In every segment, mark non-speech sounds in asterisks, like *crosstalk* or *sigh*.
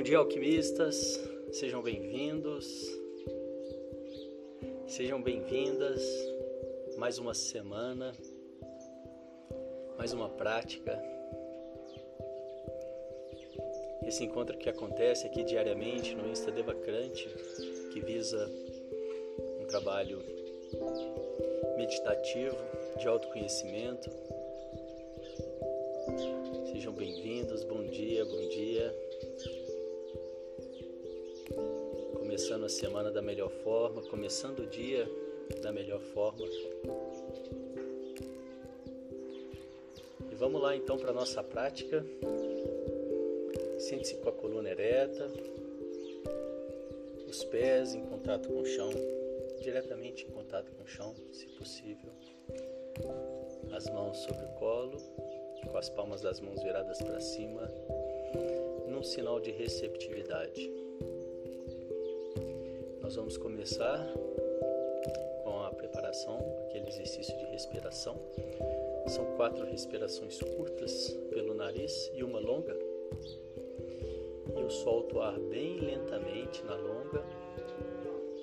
Bom dia, alquimistas. Sejam bem-vindos. Sejam bem-vindas. Mais uma semana, mais uma prática. Esse encontro que acontece aqui diariamente no Insta Devacrante, que visa um trabalho meditativo de autoconhecimento. Começando a semana da melhor forma, começando o dia da melhor forma. E vamos lá então para a nossa prática. Sente-se com a coluna ereta, os pés em contato com o chão, diretamente em contato com o chão, se possível. As mãos sobre o colo, com as palmas das mãos viradas para cima, num sinal de receptividade. Nós vamos começar com a preparação, aquele exercício de respiração. São quatro respirações curtas pelo nariz e uma longa. Eu solto o ar bem lentamente na longa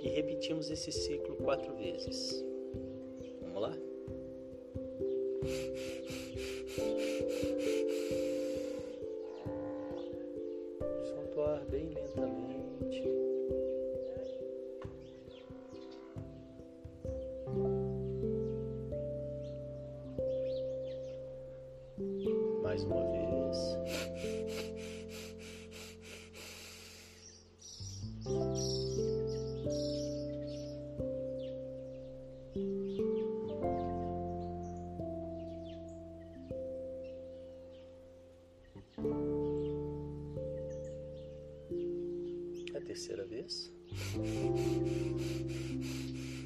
e repetimos esse ciclo quatro vezes. Terceira vez. *laughs*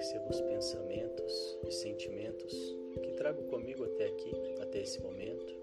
Percebo os pensamentos e sentimentos que trago comigo até aqui, até esse momento.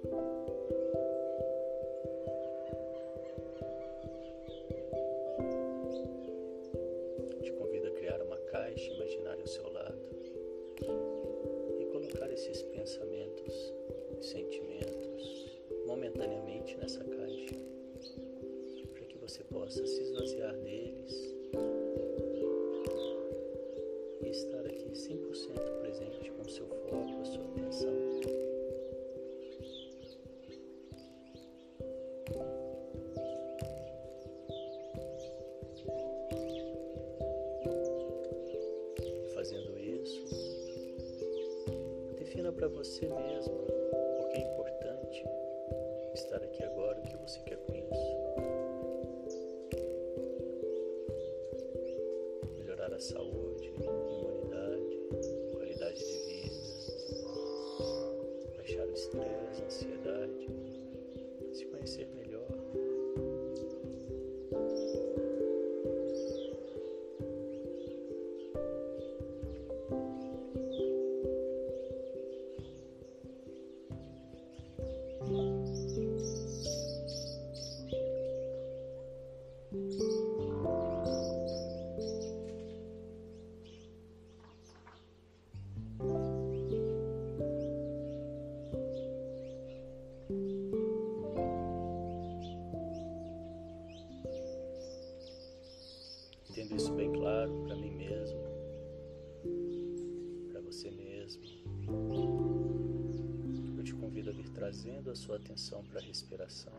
Sua atenção para a respiração.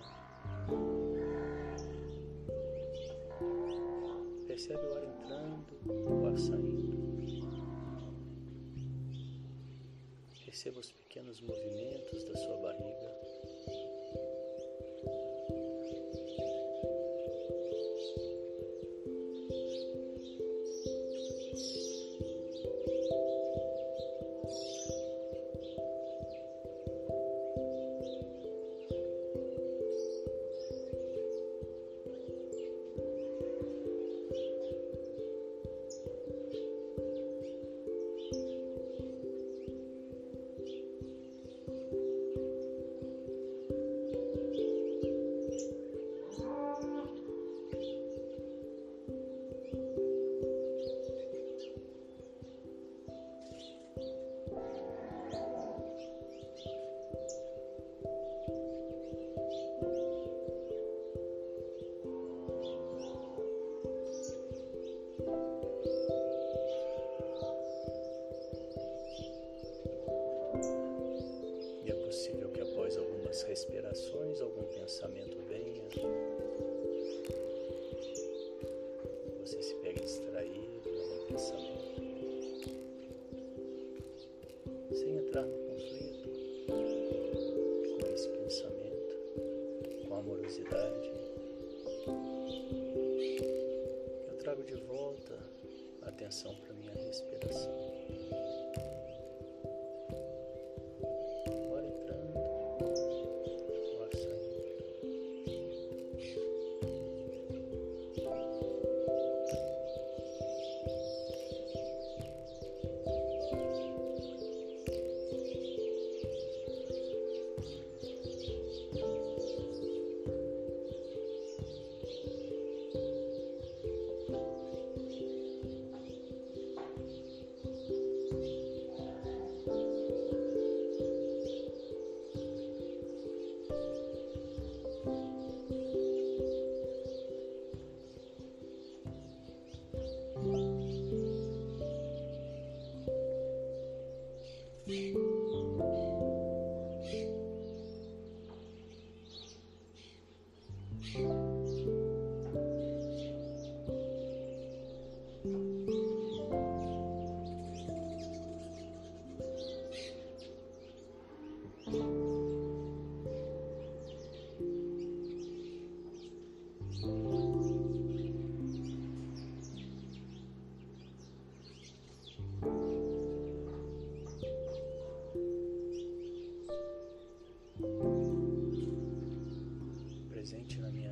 Percebe o ar entrando, o ar saindo. Perceba os pequenos movimentos da sua barriga.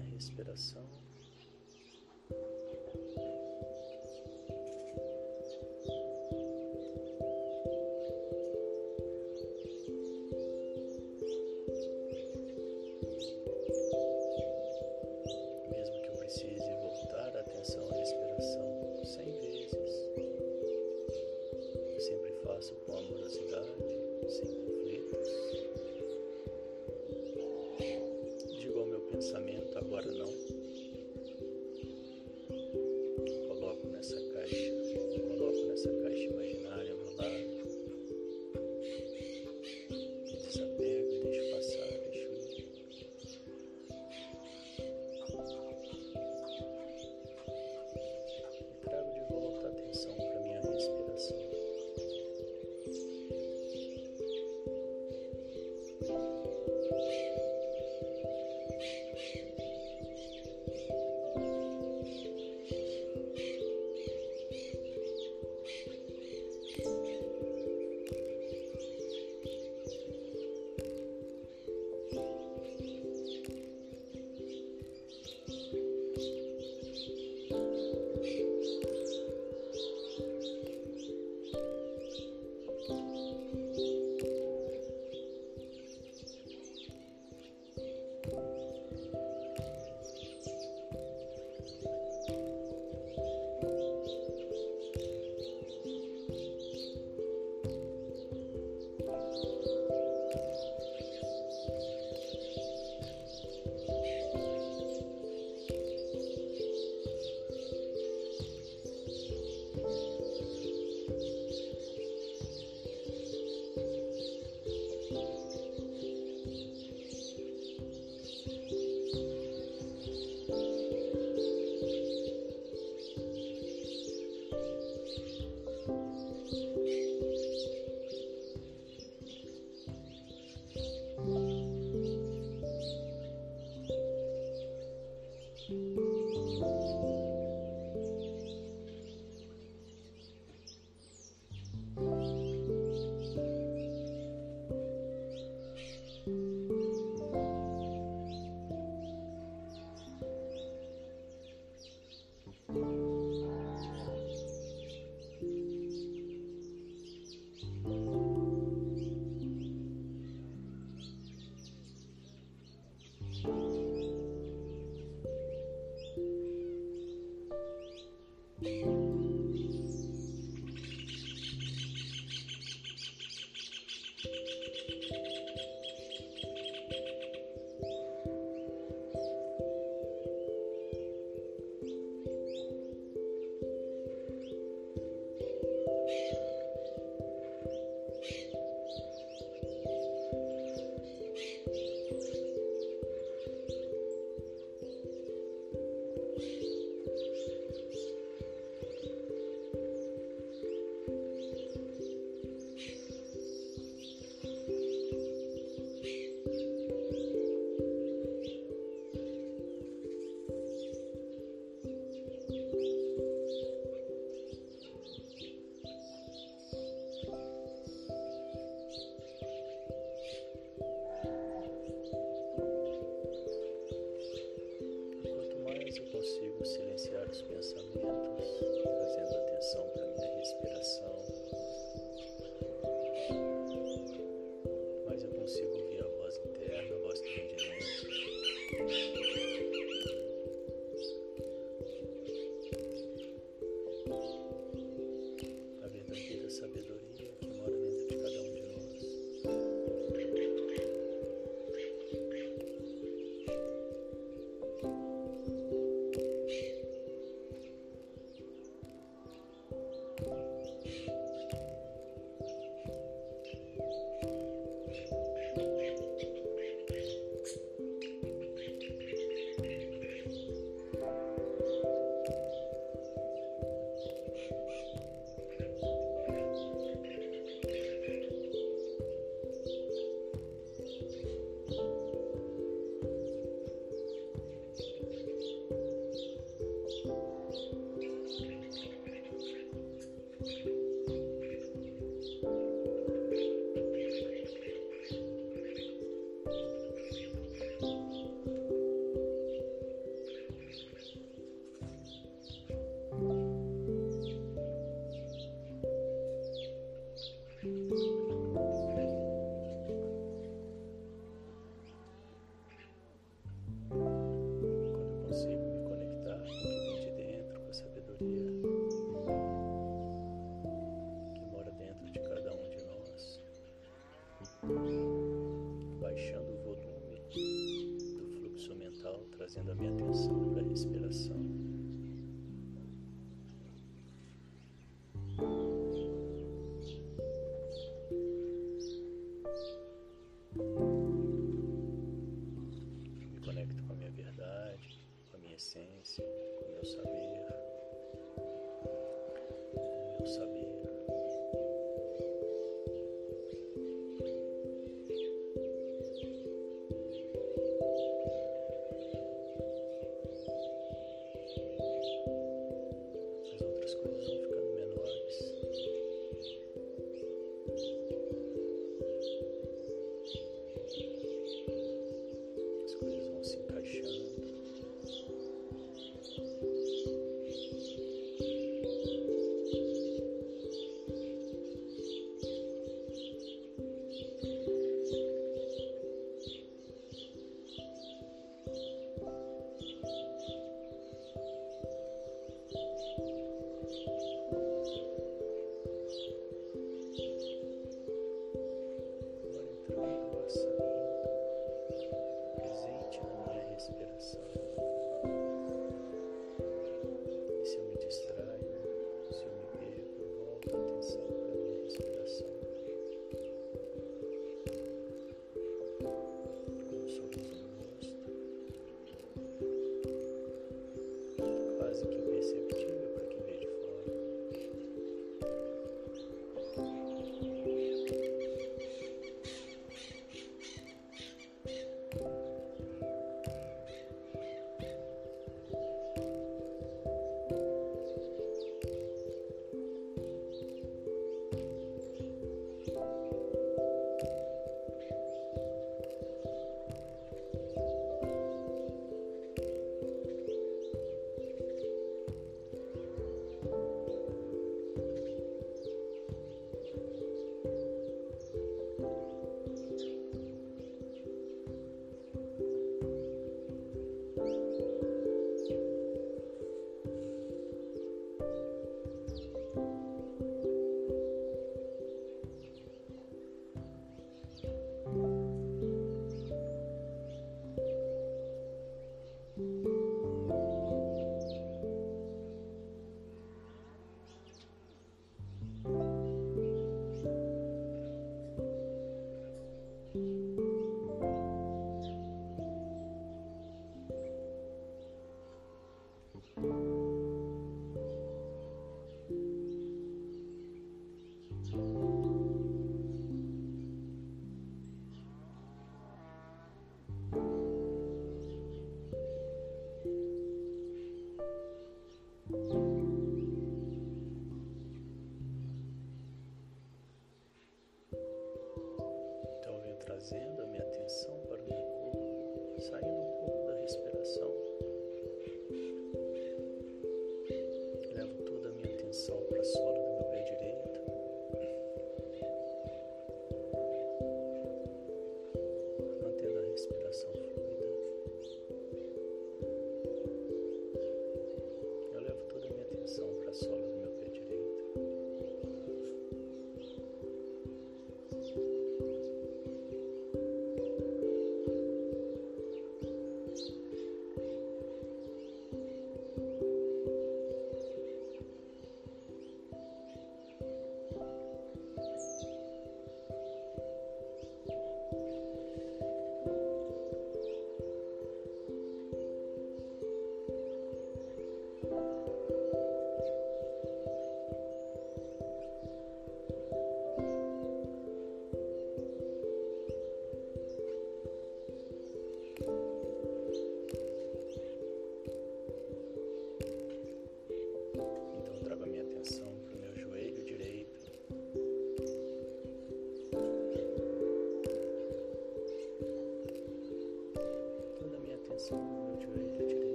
Respiração.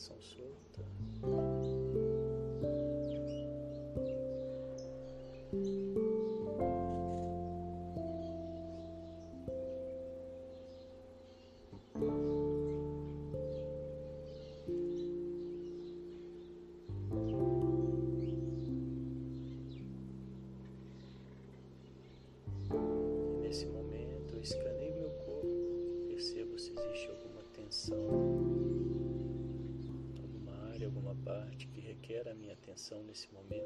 Respiração solta. Nesse momento.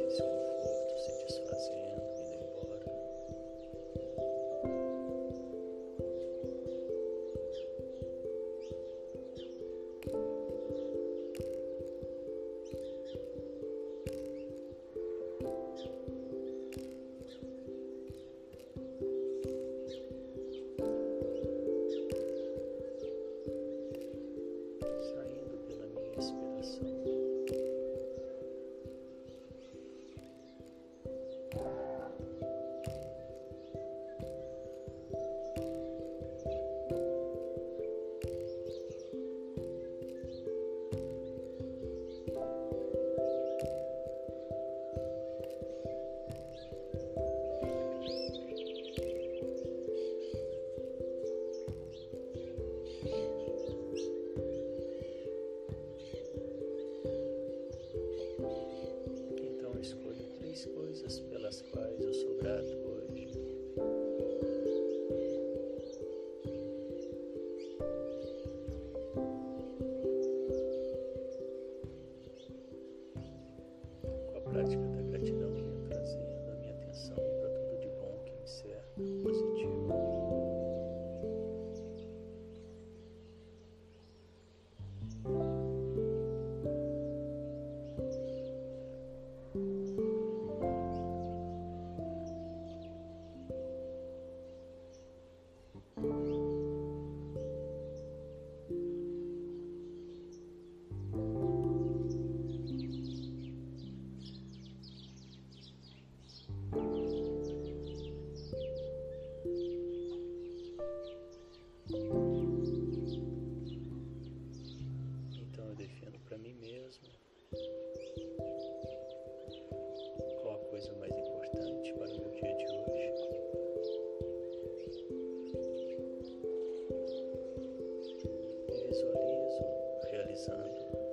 messages. visualizo realizando.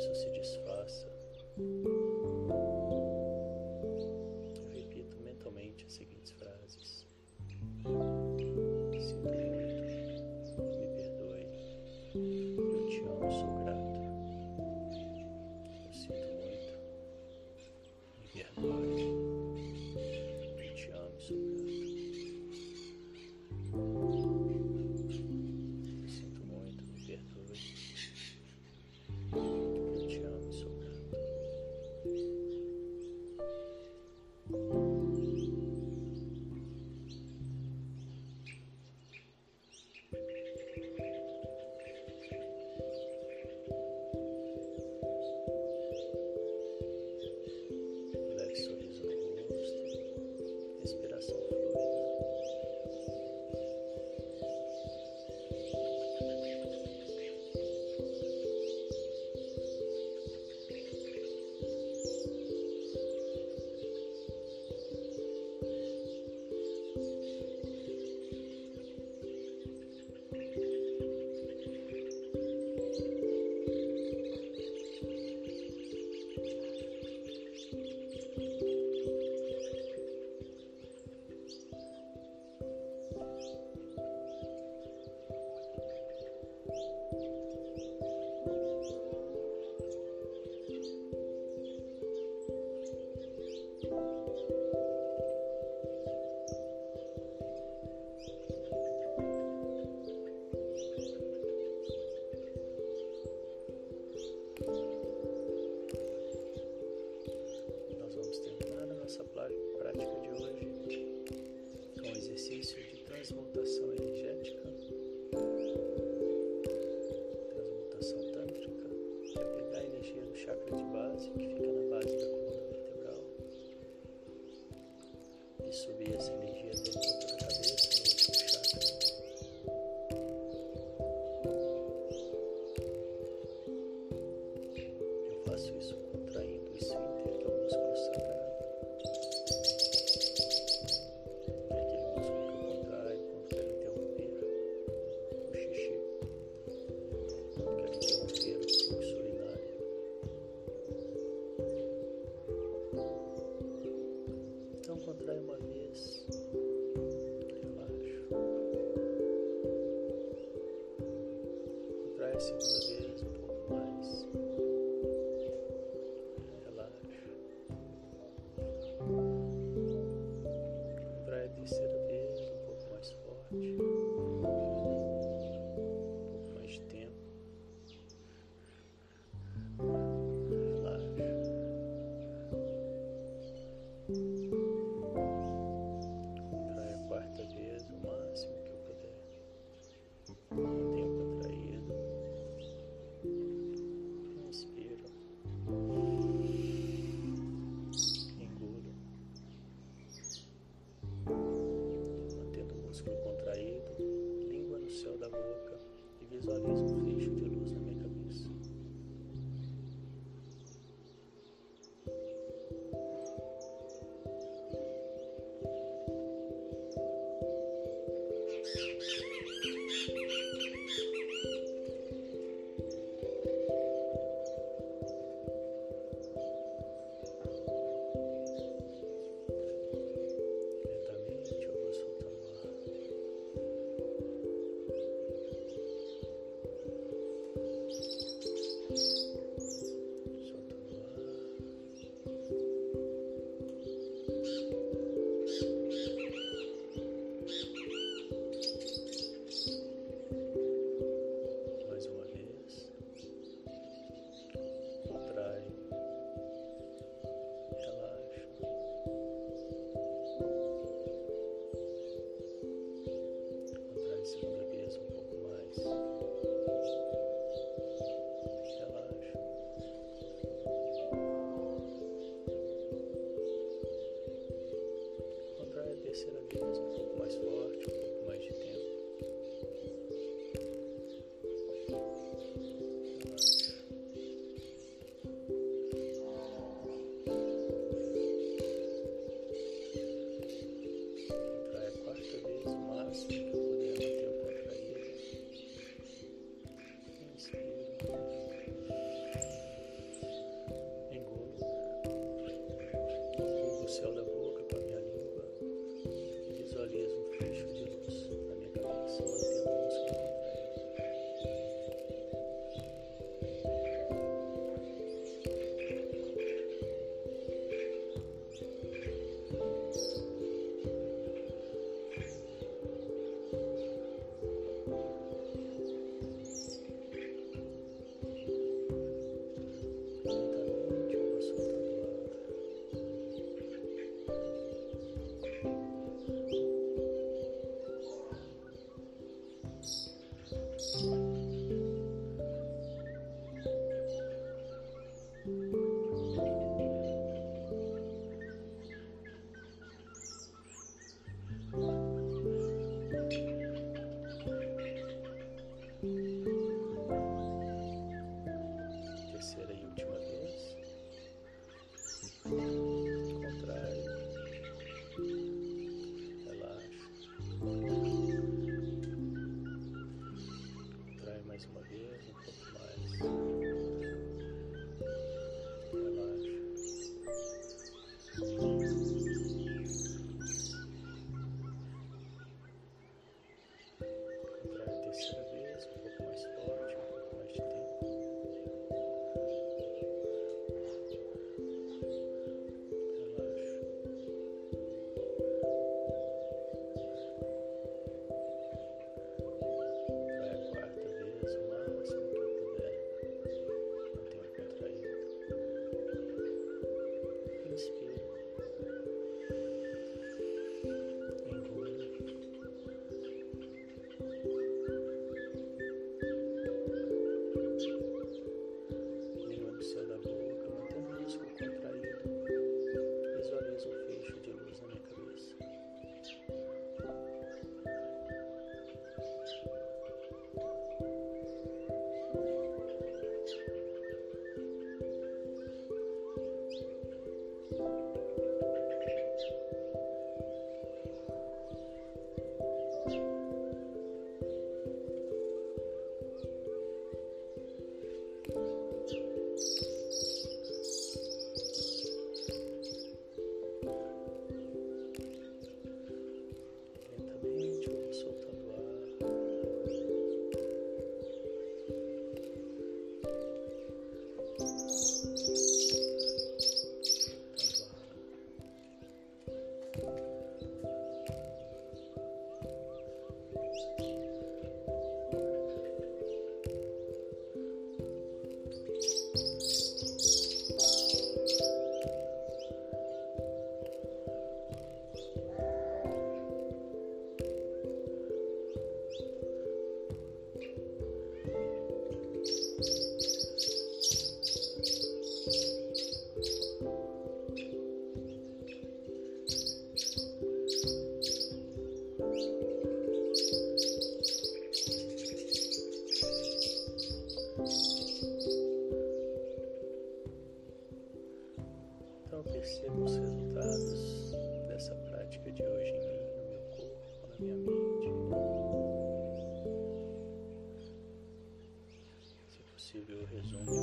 isso se diz. Perceba os resultados dessa prática de hoje em mim, no meu corpo, na minha mente. Se possível, resumo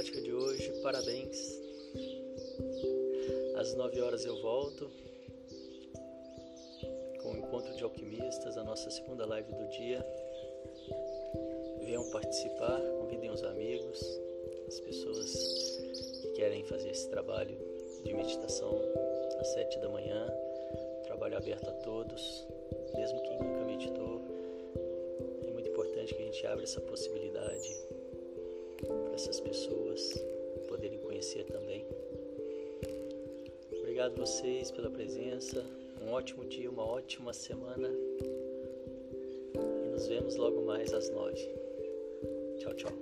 prática de hoje. Parabéns. Às 9 horas eu volto com o Encontro de Alquimistas, a nossa segunda live do dia. Venham participar, convidem os amigos, as pessoas que querem fazer esse trabalho de meditação às sete da manhã, trabalho aberto a todos, mesmo quem nunca meditou. É muito importante que a gente abra essa possibilidade essas pessoas poderem conhecer também. Obrigado vocês pela presença. Um ótimo dia, uma ótima semana. E nos vemos logo mais às nove. Tchau, tchau.